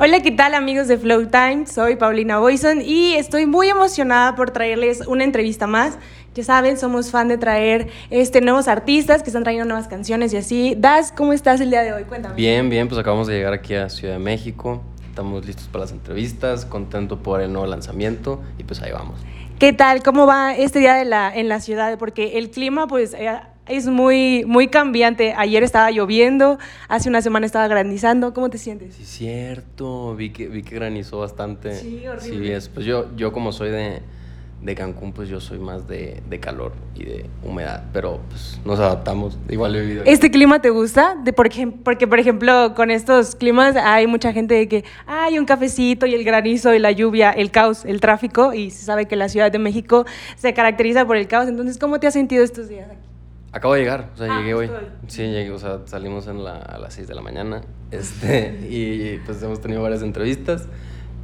Hola, ¿qué tal amigos de Flow Time? Soy Paulina Boyson y estoy muy emocionada por traerles una entrevista más. Ya saben, somos fan de traer este, nuevos artistas que están trayendo nuevas canciones y así. Das, ¿cómo estás el día de hoy? Cuéntame. Bien, bien, pues acabamos de llegar aquí a Ciudad de México. Estamos listos para las entrevistas, contento por el nuevo lanzamiento y pues ahí vamos. ¿Qué tal? ¿Cómo va este día de la, en la ciudad? Porque el clima, pues, eh, es muy, muy cambiante. Ayer estaba lloviendo, hace una semana estaba granizando. ¿Cómo te sientes? Sí, cierto. Vi que, vi que granizó bastante. Sí, horrible. Sí, es, pues yo, yo como soy de, de Cancún, pues yo soy más de, de calor y de humedad, pero pues nos adaptamos. Igual he vivido. ¿Este clima te gusta? De por ejem- porque, por ejemplo, con estos climas hay mucha gente de que hay un cafecito y el granizo y la lluvia, el caos, el tráfico, y se sabe que la Ciudad de México se caracteriza por el caos. Entonces, ¿cómo te has sentido estos días aquí? Acabo de llegar, o sea, Ah, llegué hoy. justo hoy. Sí, llegué, o sea, salimos en la- a las 6 de la mañana este, y pues hemos tenido varias entrevistas,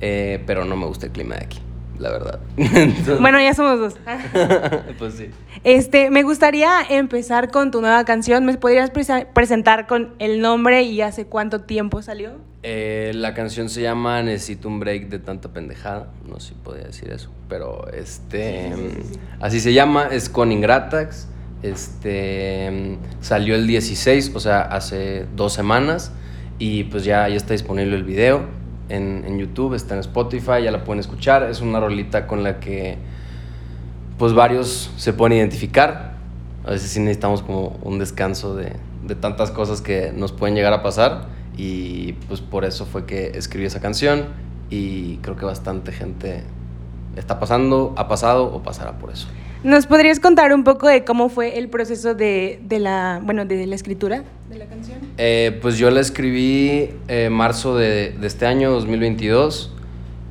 eh, pero no me gusta el clima de aquí, la verdad. Entonces, Bueno, ya somos dos. pues sí. Este, me gustaría empezar con tu nueva canción. ¿Me podrías presa- presentar con el nombre y hace cuánto tiempo salió? Eh, la canción se llama Necesito un break de tanta pendejada. No sé si podía decir eso, pero este. Así se llama, es con Ingratax. Este. Salió el 16, o sea, hace dos semanas. Y pues ya, ya está disponible el video en, en YouTube, está en Spotify, ya la pueden escuchar. Es una rolita con la que pues varios se pueden identificar. A veces sí necesitamos como un descanso de, de tantas cosas que nos pueden llegar a pasar y pues por eso fue que escribí esa canción y creo que bastante gente está pasando, ha pasado o pasará por eso. ¿Nos podrías contar un poco de cómo fue el proceso de, de la, bueno, de la escritura de la canción? Eh, pues yo la escribí en marzo de, de este año, 2022,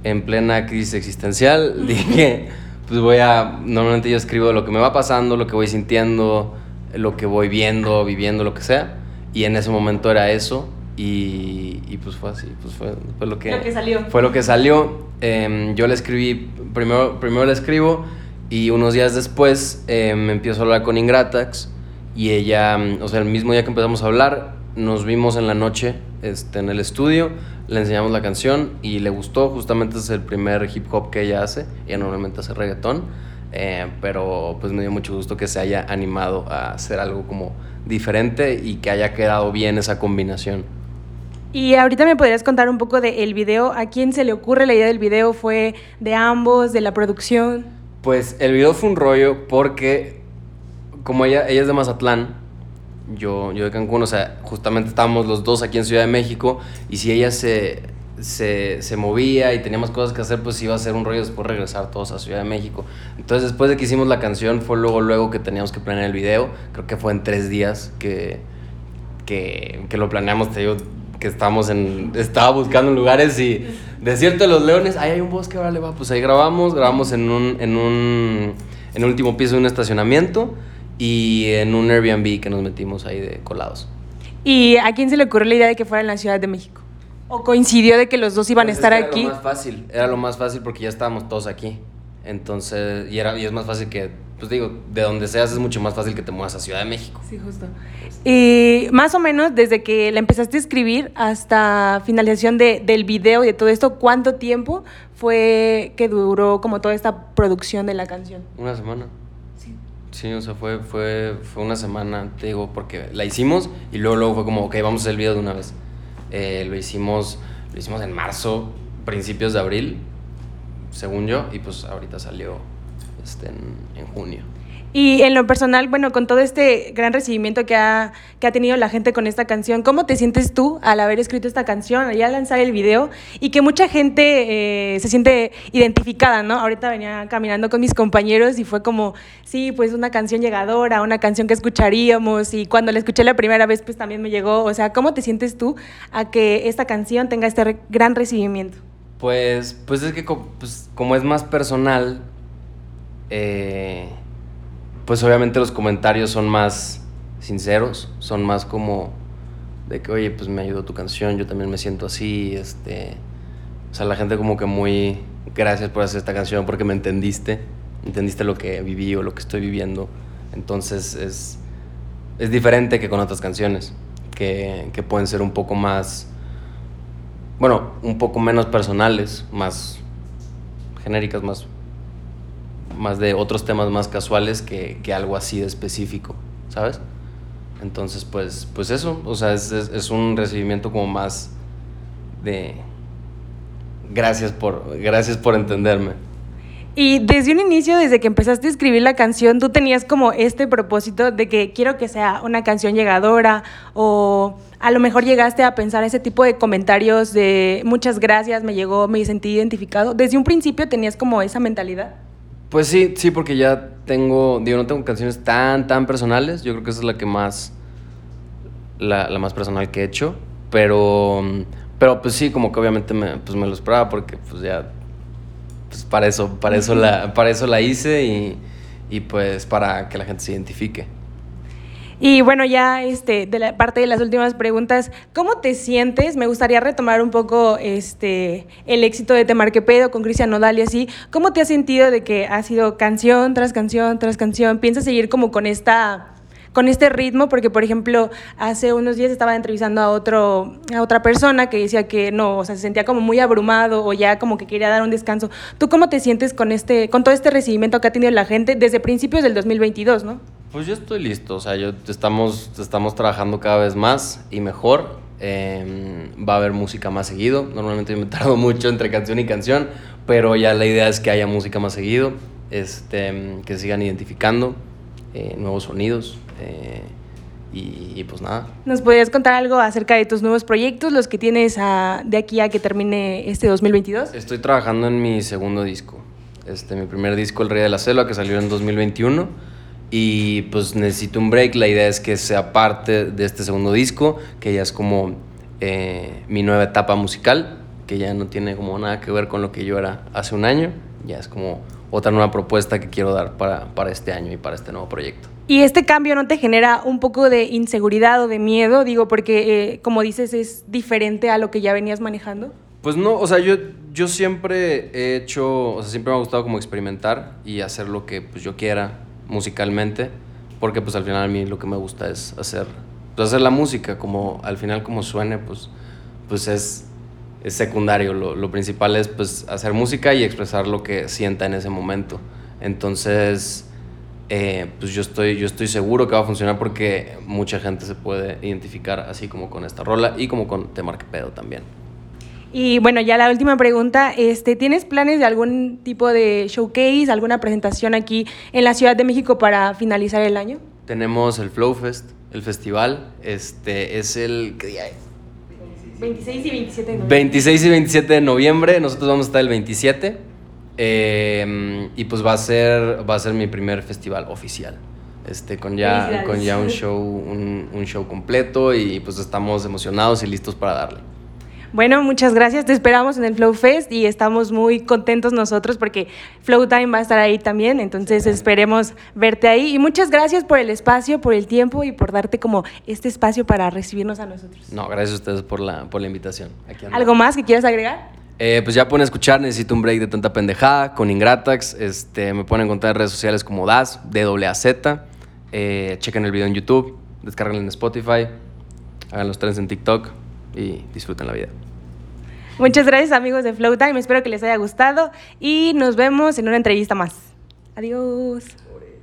en plena crisis existencial. Dije, pues voy a, normalmente yo escribo lo que me va pasando, lo que voy sintiendo, lo que voy viendo, viviendo, lo que sea. Y en ese momento era eso. Y, y pues fue así, pues fue, fue lo que... Lo que salió. Fue lo que salió. Em, yo la escribí, primero, primero la escribo y unos días después em, empiezo a hablar con Ingratax y ella, mm, o sea, el mismo día que empezamos a hablar, nos vimos en la noche este, en el estudio, le enseñamos la canción y le gustó, justamente es el primer hip hop que ella hace, ella normalmente hace reggaetón, eh, pero pues me dio mucho gusto que se haya animado a hacer algo como diferente y que haya quedado bien esa combinación. Y ahorita me podrías contar un poco del video. ¿A quién se le ocurre la idea del video? ¿Fue de ambos, de la producción? Pues el video fue un rollo porque como ella, ella es de Mazatlán, yo, yo de Cancún, o sea, justamente estábamos los dos aquí en Ciudad de México y si ella se, se, se movía y teníamos cosas que hacer, pues iba a ser un rollo después regresar todos a Ciudad de México. Entonces después de que hicimos la canción fue luego, luego que teníamos que planear el video, creo que fue en tres días que, que, que lo planeamos, te que estábamos en, estaba buscando lugares y Desierto de los Leones, ahí hay un bosque, vale, va, pues ahí grabamos, grabamos en un, en un, en el último piso de un estacionamiento y en un Airbnb que nos metimos ahí de colados. ¿Y a quién se le ocurrió la idea de que fuera en la Ciudad de México? ¿O coincidió de que los dos iban a Pues es estar que era aquí? Lo más fácil, era lo más fácil porque ya estábamos todos aquí. Entonces, y, era, y es más fácil que, pues digo, de donde seas es mucho más fácil que te muevas a Ciudad de México. Sí, justo. Y más o menos desde que la empezaste a escribir hasta finalización de, del video y de todo esto, ¿cuánto tiempo fue que duró como toda esta producción de la canción? Una semana. Sí. Sí, o sea, fue, fue, fue una semana, te digo, porque la hicimos y luego, luego fue como, ok, vamos a hacer el video de una vez. Eh, lo, hicimos, lo hicimos en marzo, principios de abril, según yo, y pues ahorita salió este, en, en junio. Y en lo personal, bueno, con todo este gran recibimiento que ha, que ha tenido la gente con esta canción, ¿cómo te sientes tú al haber escrito esta canción, al ya lanzar el video y que mucha gente eh, se siente identificada, ¿no? Ahorita venía caminando con mis compañeros y fue como, sí, pues una canción llegadora, una canción que escucharíamos y cuando la escuché la primera vez, pues también me llegó. O sea, ¿cómo te sientes tú a que esta canción tenga este re- gran recibimiento? Pues, pues es que pues, como es más personal, eh, pues obviamente los comentarios son más sinceros, son más como de que, oye, pues me ayudó tu canción, yo también me siento así, este, o sea, la gente como que muy, gracias por hacer esta canción porque me entendiste, entendiste lo que viví o lo que estoy viviendo, entonces es, es diferente que con otras canciones, que, que pueden ser un poco más bueno, un poco menos personales, más genéricas, más, más de otros temas más casuales que, que algo así de específico, ¿sabes? Entonces, pues, pues eso, o sea, es, es, es un recibimiento como más de gracias por, gracias por entenderme. Y desde un inicio, desde que empezaste a escribir la canción, tú tenías como este propósito de que quiero que sea una canción llegadora o a lo mejor llegaste a pensar ese tipo de comentarios de muchas gracias, me llegó, me sentí identificado. Desde un principio tenías como esa mentalidad. Pues sí, sí, porque ya tengo, digo, no tengo canciones tan, tan personales. Yo creo que esa es la que más, la, la más personal que he hecho. Pero, pero pues sí, como que obviamente me, pues me lo esperaba porque pues ya pues para eso, para eso, la, para eso la hice y, y pues para que la gente se identifique. Y bueno, ya este, de la parte de las últimas preguntas, ¿cómo te sientes? Me gustaría retomar un poco este, el éxito de Te Marque Pedo con Cristian Nodal y así. ¿Cómo te has sentido de que ha sido canción tras canción tras canción? ¿Piensas seguir como con esta con este ritmo, porque por ejemplo, hace unos días estaba entrevistando a, otro, a otra persona que decía que no, o sea, se sentía como muy abrumado o ya como que quería dar un descanso. ¿Tú cómo te sientes con, este, con todo este recibimiento que ha tenido la gente desde principios del 2022, no? Pues yo estoy listo, o sea, yo estamos, estamos trabajando cada vez más y mejor. Eh, va a haber música más seguido. Normalmente me tardo mucho entre canción y canción, pero ya la idea es que haya música más seguido, este, que sigan identificando eh, nuevos sonidos. Eh, y, y, pues nada. ¿Nos podrías contar algo acerca de tus nuevos proyectos, los que tienes a, de aquí a que termine este 2022? Estoy trabajando en mi segundo disco. Este, mi primer disco, El Rey de la Selva, que salió en 2021. Y pues necesito un break. La idea es que sea parte de este segundo disco, que ya es como eh, mi nueva etapa musical, que ya no tiene como nada que ver con lo que yo era hace un año. Ya es como otra nueva propuesta que quiero dar para, para este año y para este nuevo proyecto. ¿Y este cambio no te genera un poco de inseguridad o de miedo? Digo, porque eh, como dices, es diferente a lo que ya venías manejando. Pues no, o sea, yo, yo siempre he hecho, o sea, siempre me ha gustado como experimentar y hacer lo que pues, yo quiera musicalmente, porque pues al final a mí lo que me gusta es hacer, pues, hacer la música, como al final como suene, pues, pues es, es secundario, lo, lo principal es pues hacer música y expresar lo que sienta en ese momento. Entonces eh, pues yo estoy, yo estoy seguro que va a funcionar porque mucha gente se puede identificar así como con esta rola y como con Te Marque Pedo también. Y bueno, ya la última pregunta, este, ¿tienes planes de algún tipo de showcase, alguna presentación aquí en la Ciudad de México para finalizar el año? Tenemos el Flow Fest, el festival, este es el ¿qué día es? 26 y 27 de noviembre. 26 y 27 de noviembre, nosotros vamos a estar el 27 eh, y pues va a ser va a ser mi primer festival oficial. Este, con ya, con ya un show, un, un, show completo y pues estamos emocionados y listos para darle. Bueno, muchas gracias. Te esperamos en el Flow Fest y estamos muy contentos nosotros porque Flow Time va a estar ahí también. Entonces esperemos verte ahí. Y muchas gracias por el espacio, por el tiempo y por darte como este espacio para recibirnos a nosotros. No, gracias a ustedes por la, por la invitación. ¿Algo más que quieras agregar? Eh, pues ya pueden escuchar, necesito un break de tanta pendejada con Ingratax. Este, me pueden encontrar en redes sociales como DAS, D-A-Z. Eh, chequen el video en YouTube, descarguen en Spotify, hagan los trenes en TikTok y disfruten la vida. Muchas gracias amigos de Flow Time, espero que les haya gustado y nos vemos en una entrevista más. Adiós.